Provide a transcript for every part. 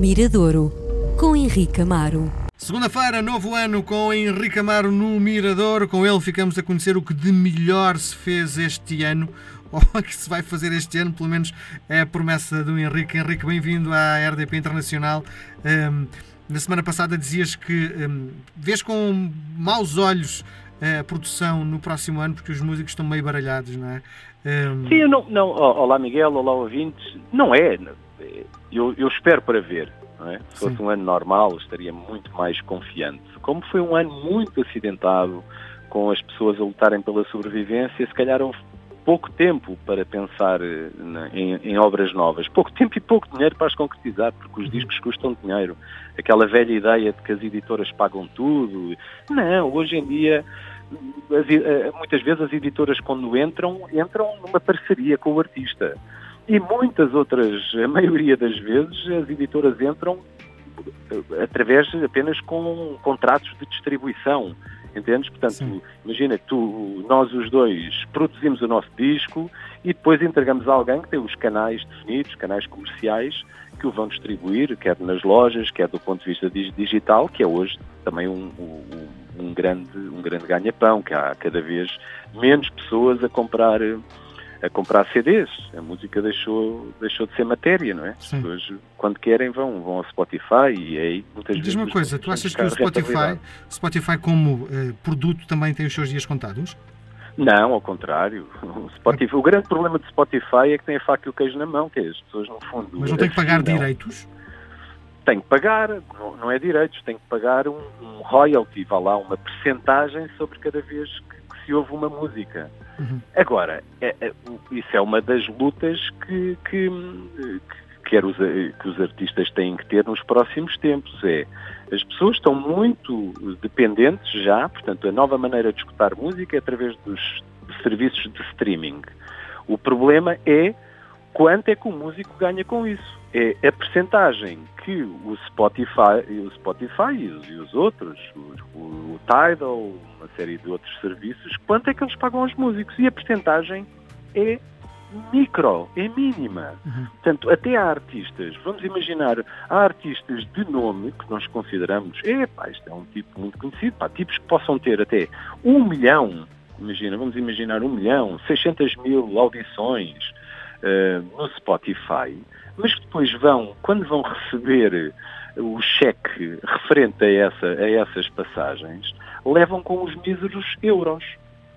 Miradouro, com Henrique Amaro. Segunda-feira, novo ano com Henrique Amaro no Mirador. Com ele ficamos a conhecer o que de melhor se fez este ano, ou que se vai fazer este ano, pelo menos é a promessa do Henrique. Henrique, bem-vindo à RDP Internacional. Um, na semana passada dizias que um, vês com maus olhos a produção no próximo ano, porque os músicos estão meio baralhados, não é? Um... Sim, não, não. Olá Miguel, olá ouvintes. Não é. Eu, eu espero para ver. É? Se fosse Sim. um ano normal, estaria muito mais confiante. Como foi um ano muito acidentado, com as pessoas a lutarem pela sobrevivência, se calhar houve pouco tempo para pensar eh, em, em, obras novas. Pouco tempo e pouco dinheiro para as concretizar, porque os uhum. discos custam dinheiro. Aquela velha ideia de que as editoras pagam tudo. Não, hoje em dia, as, eh, muitas vezes as editoras quando entram, entram numa parceria com o artista. E muitas outras, a maioria das vezes, as editoras entram eh, através apenas com contratos de distribuição. Entendes? Portanto, Sim. imagina que tu, nós os dois produzimos o nosso disco e depois entregamos a alguém que tem os canais definidos, canais comerciais, que o vão distribuir, quer nas lojas, quer do ponto de vista digital, que é hoje também um, um, um grande, um grande ganha-pão, que há cada vez menos pessoas a comprar a comprar CDs. A música deixou, deixou de ser matéria, não é? As pessoas, quando querem, vão, vão ao Spotify e aí muitas Diz vezes. Diz uma coisa, tu achas que o Spotify, Spotify como uh, produto também tem os seus dias contados? Não, ao contrário. O, Spotify, o grande problema de Spotify é que tem a faca e o queijo na mão, que é as pessoas, no fundo. Mas não tem que pagar direitos? Tem que pagar, não, não, é direitos, tem que pagar um, um royalty, vá lá, uma percentagem sobre cada vez que se ouve uma música. Uhum. Agora, é, é, isso é uma das lutas que, que, que, os, que os artistas têm que ter nos próximos tempos. É, as pessoas estão muito dependentes já, portanto, a nova maneira de escutar música é através dos serviços de streaming. O problema é quanto é que o músico ganha com isso é a percentagem que o Spotify, o Spotify e os, e os outros, o, o, Tidal, uma série de outros serviços, quanto é que eles pagam aos músicos? E a percentagem é micro, é mínima. Uhum. Portanto, até há artistas, vamos imaginar, há artistas de nome que nós consideramos, é pá, isto é um tipo muito conhecido, pá, tipos que possam ter até um milhão, imagina, vamos imaginar um milhão, 600 mil audições no Spotify, mas que depois vão, quando vão receber o cheque referente a, essa, a essas passagens, levam com os míseros euros.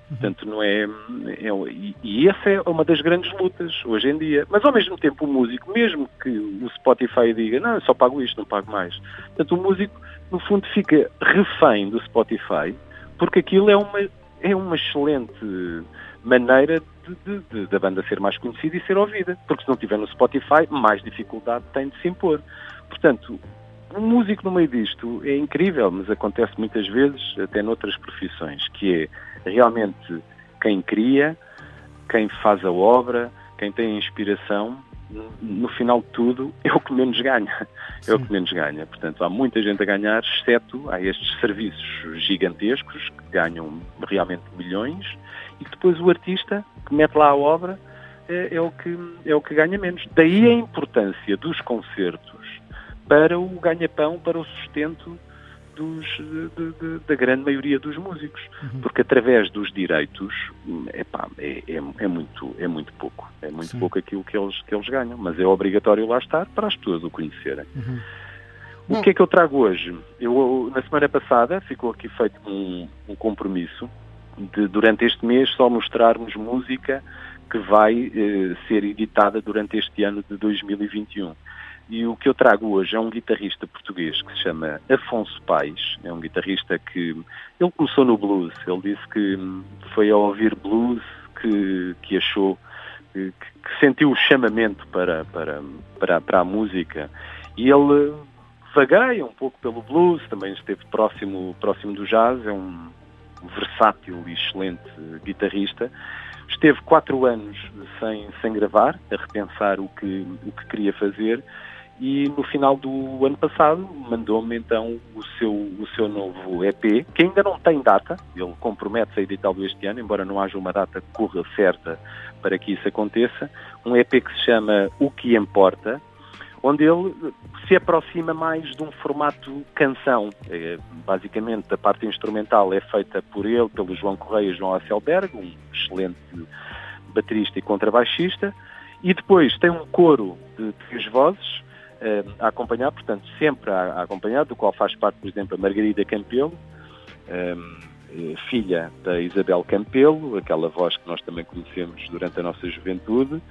Portanto, não é, é, e, e essa é uma das grandes lutas hoje em dia. Mas ao mesmo tempo o músico, mesmo que o Spotify diga, não, eu só pago isto, não pago mais. Portanto, o músico, no fundo, fica refém do Spotify, porque aquilo é uma, é uma excelente maneira de, de, da banda ser mais conhecida e ser ouvida. Porque se não tiver no Spotify, mais dificuldade tem de se impor. Portanto, um músico no meio disto é incrível, mas acontece muitas vezes, até noutras profissões, que é realmente quem cria, quem faz a obra, quem tem a inspiração, no final de tudo, é o que menos ganha. Sim. É o que menos ganha. Portanto, há muita gente a ganhar, exceto há estes serviços gigantescos que ganham realmente milhões e que depois o artista que mete lá a obra é, é, o, que, é o que ganha menos. Daí a importância dos concertos para o ganha-pão, para o sustento dos, de, de, da grande maioria dos músicos. Uhum. Porque através dos direitos epá, é, é, é, muito, é muito pouco. É muito Sim. pouco aquilo que eles, que eles ganham. Mas é obrigatório lá estar para as pessoas o conhecerem. Uhum. O Bom. que é que eu trago hoje? Eu, na semana passada, ficou aqui feito um, um compromisso de, durante este mês, só mostrarmos música que vai eh, ser editada durante este ano de 2021. E o que eu trago hoje é um guitarrista português que se chama Afonso Pais. É um guitarrista que ele começou no blues. Ele disse que foi ao ouvir blues que, que achou que, que sentiu o chamamento para, para, para, para a música. E ele vagueia um pouco pelo blues, também esteve próximo, próximo do jazz, é um, versátil e excelente guitarrista. Esteve quatro anos sem, sem gravar, a repensar o que, o que queria fazer e no final do ano passado mandou-me então o seu, o seu novo EP, que ainda não tem data, ele compromete-se a editá-lo este ano, embora não haja uma data corra certa para que isso aconteça, um EP que se chama O Que Importa, onde ele se aproxima mais de um formato canção. É, basicamente, a parte instrumental é feita por ele, pelo João Correia e João Asselberg, um excelente baterista e contrabaixista, e depois tem um coro de três vozes a acompanhar, portanto, sempre a, acompanhar, do qual faz parte, por exemplo, a Margarida Campelo, um, filha da Isabel Campelo, aquela voz que nós também conhecemos durante a nossa juventude,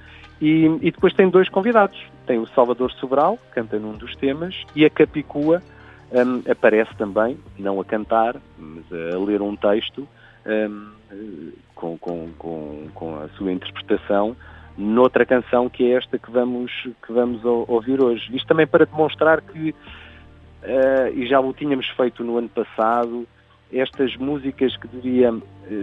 e, e, depois tem dois convidados. Tem o Salvador Sobral, que canta num dos temas, e a Capicua um, aparece também, não a cantar, mas a ler um texto um, com, com, com, com, a sua interpretação noutra canção que é esta que vamos, que vamos ouvir hoje. Isto também para demonstrar que, uh, e já o tínhamos feito no ano passado, estas músicas que diria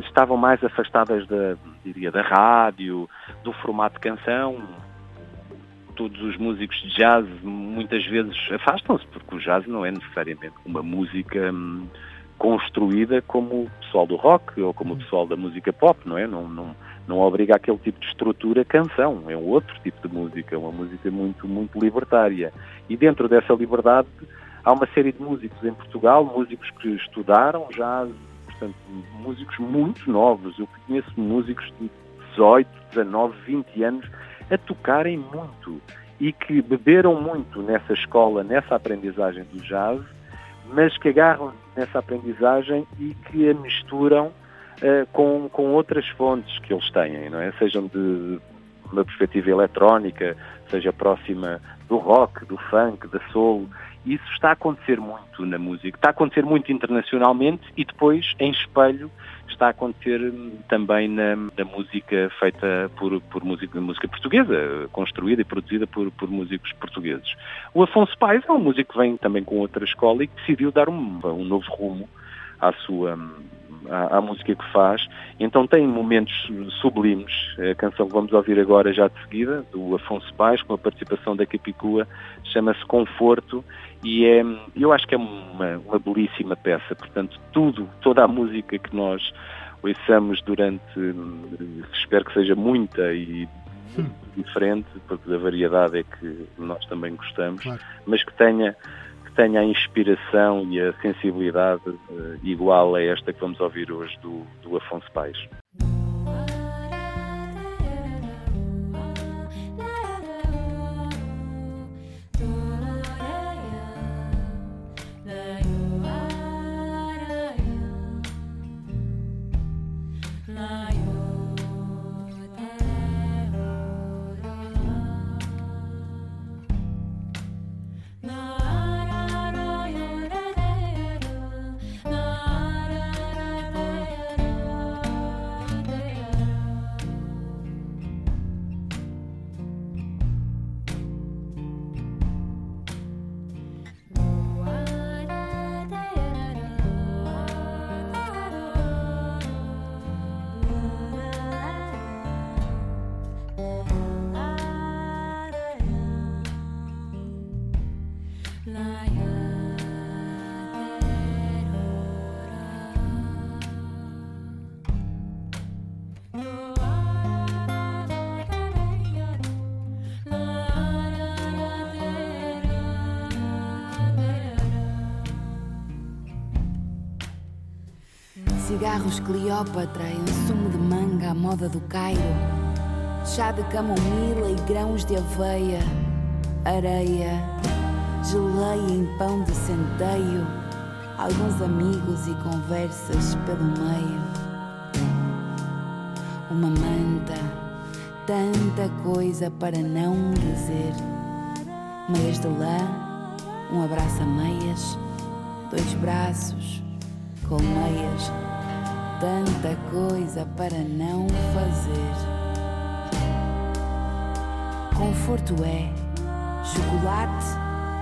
estavam mais afastadas da, diria, da rádio, do formato de canção. Todos os músicos de jazz muitas vezes afastam-se, porque o jazz não é necessariamente uma música hum, construída como o pessoal do rock ou como o pessoal da música pop, não é? Não, não, não obriga aquele tipo de estrutura canção, é um outro tipo de música, uma música muito, muito libertária. E dentro dessa liberdade há uma série de músicos em Portugal, músicos que estudaram jazz, portanto, músicos muito novos. Eu conheço músicos de 18, 19, 20 anos a tocarem muito e que beberam muito nessa escola, nessa aprendizagem do jazz, mas que agarram nessa aprendizagem e que a misturam uh, com, com outras fontes que eles têm, não é? Sejam de uma perspectiva eletrónica, seja próxima do rock, do funk, da soul, isso está a acontecer muito na música, está a acontecer muito internacionalmente e depois, em espelho, está a acontecer hum, também na, na música feita por, por música, música portuguesa, construída e produzida por, por músicos portugueses. O Afonso Paes é um músico que vem também com outra escola e que decidiu dar um, um novo rumo à sua, hum, à, à, música que faz. Então tem momentos sublimes. A canção que vamos ouvir agora, já de seguida, do Afonso Paz, com a participação da Capicua, chama-se Conforto e é, eu acho que é uma, uma belíssima peça. Portanto, tudo, toda a música que nós ouçamos durante, espero que seja muita e diferente, porque da variedade é que nós também gostamos, claro. mas que tenha tenha a inspiração e a sensibilidade uh, igual a esta que vamos ouvir hoje do, do Afonso Paes. Cigarros Cleópatra e sumo de manga à moda do Cairo. Chá de camomila e grãos de aveia. Areia, geleia em pão de centeio. Alguns amigos e conversas pelo meio. Uma manta, tanta coisa para não dizer. Meias de lã, um abraço a meias, dois braços, colmeias tanta coisa para não fazer. Conforto é chocolate,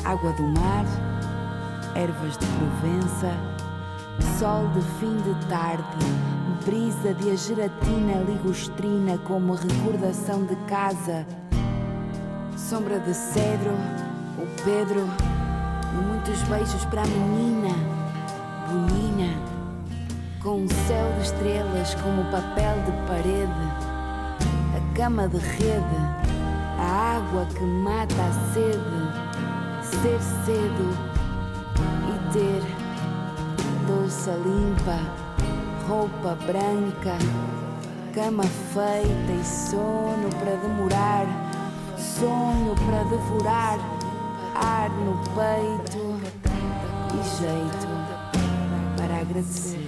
água do mar, ervas de Provença, sol de fim de tarde, brisa de a geratina ligostrina como recordação de casa, sombra de cedro, o Pedro e muitos beijos para a menina, com um céu de estrelas como papel de parede, a cama de rede, a água que mata a sede ser cedo e ter louça limpa, roupa branca, cama feita e sono para demorar, sonho para devorar, ar no peito e jeito para agradecer.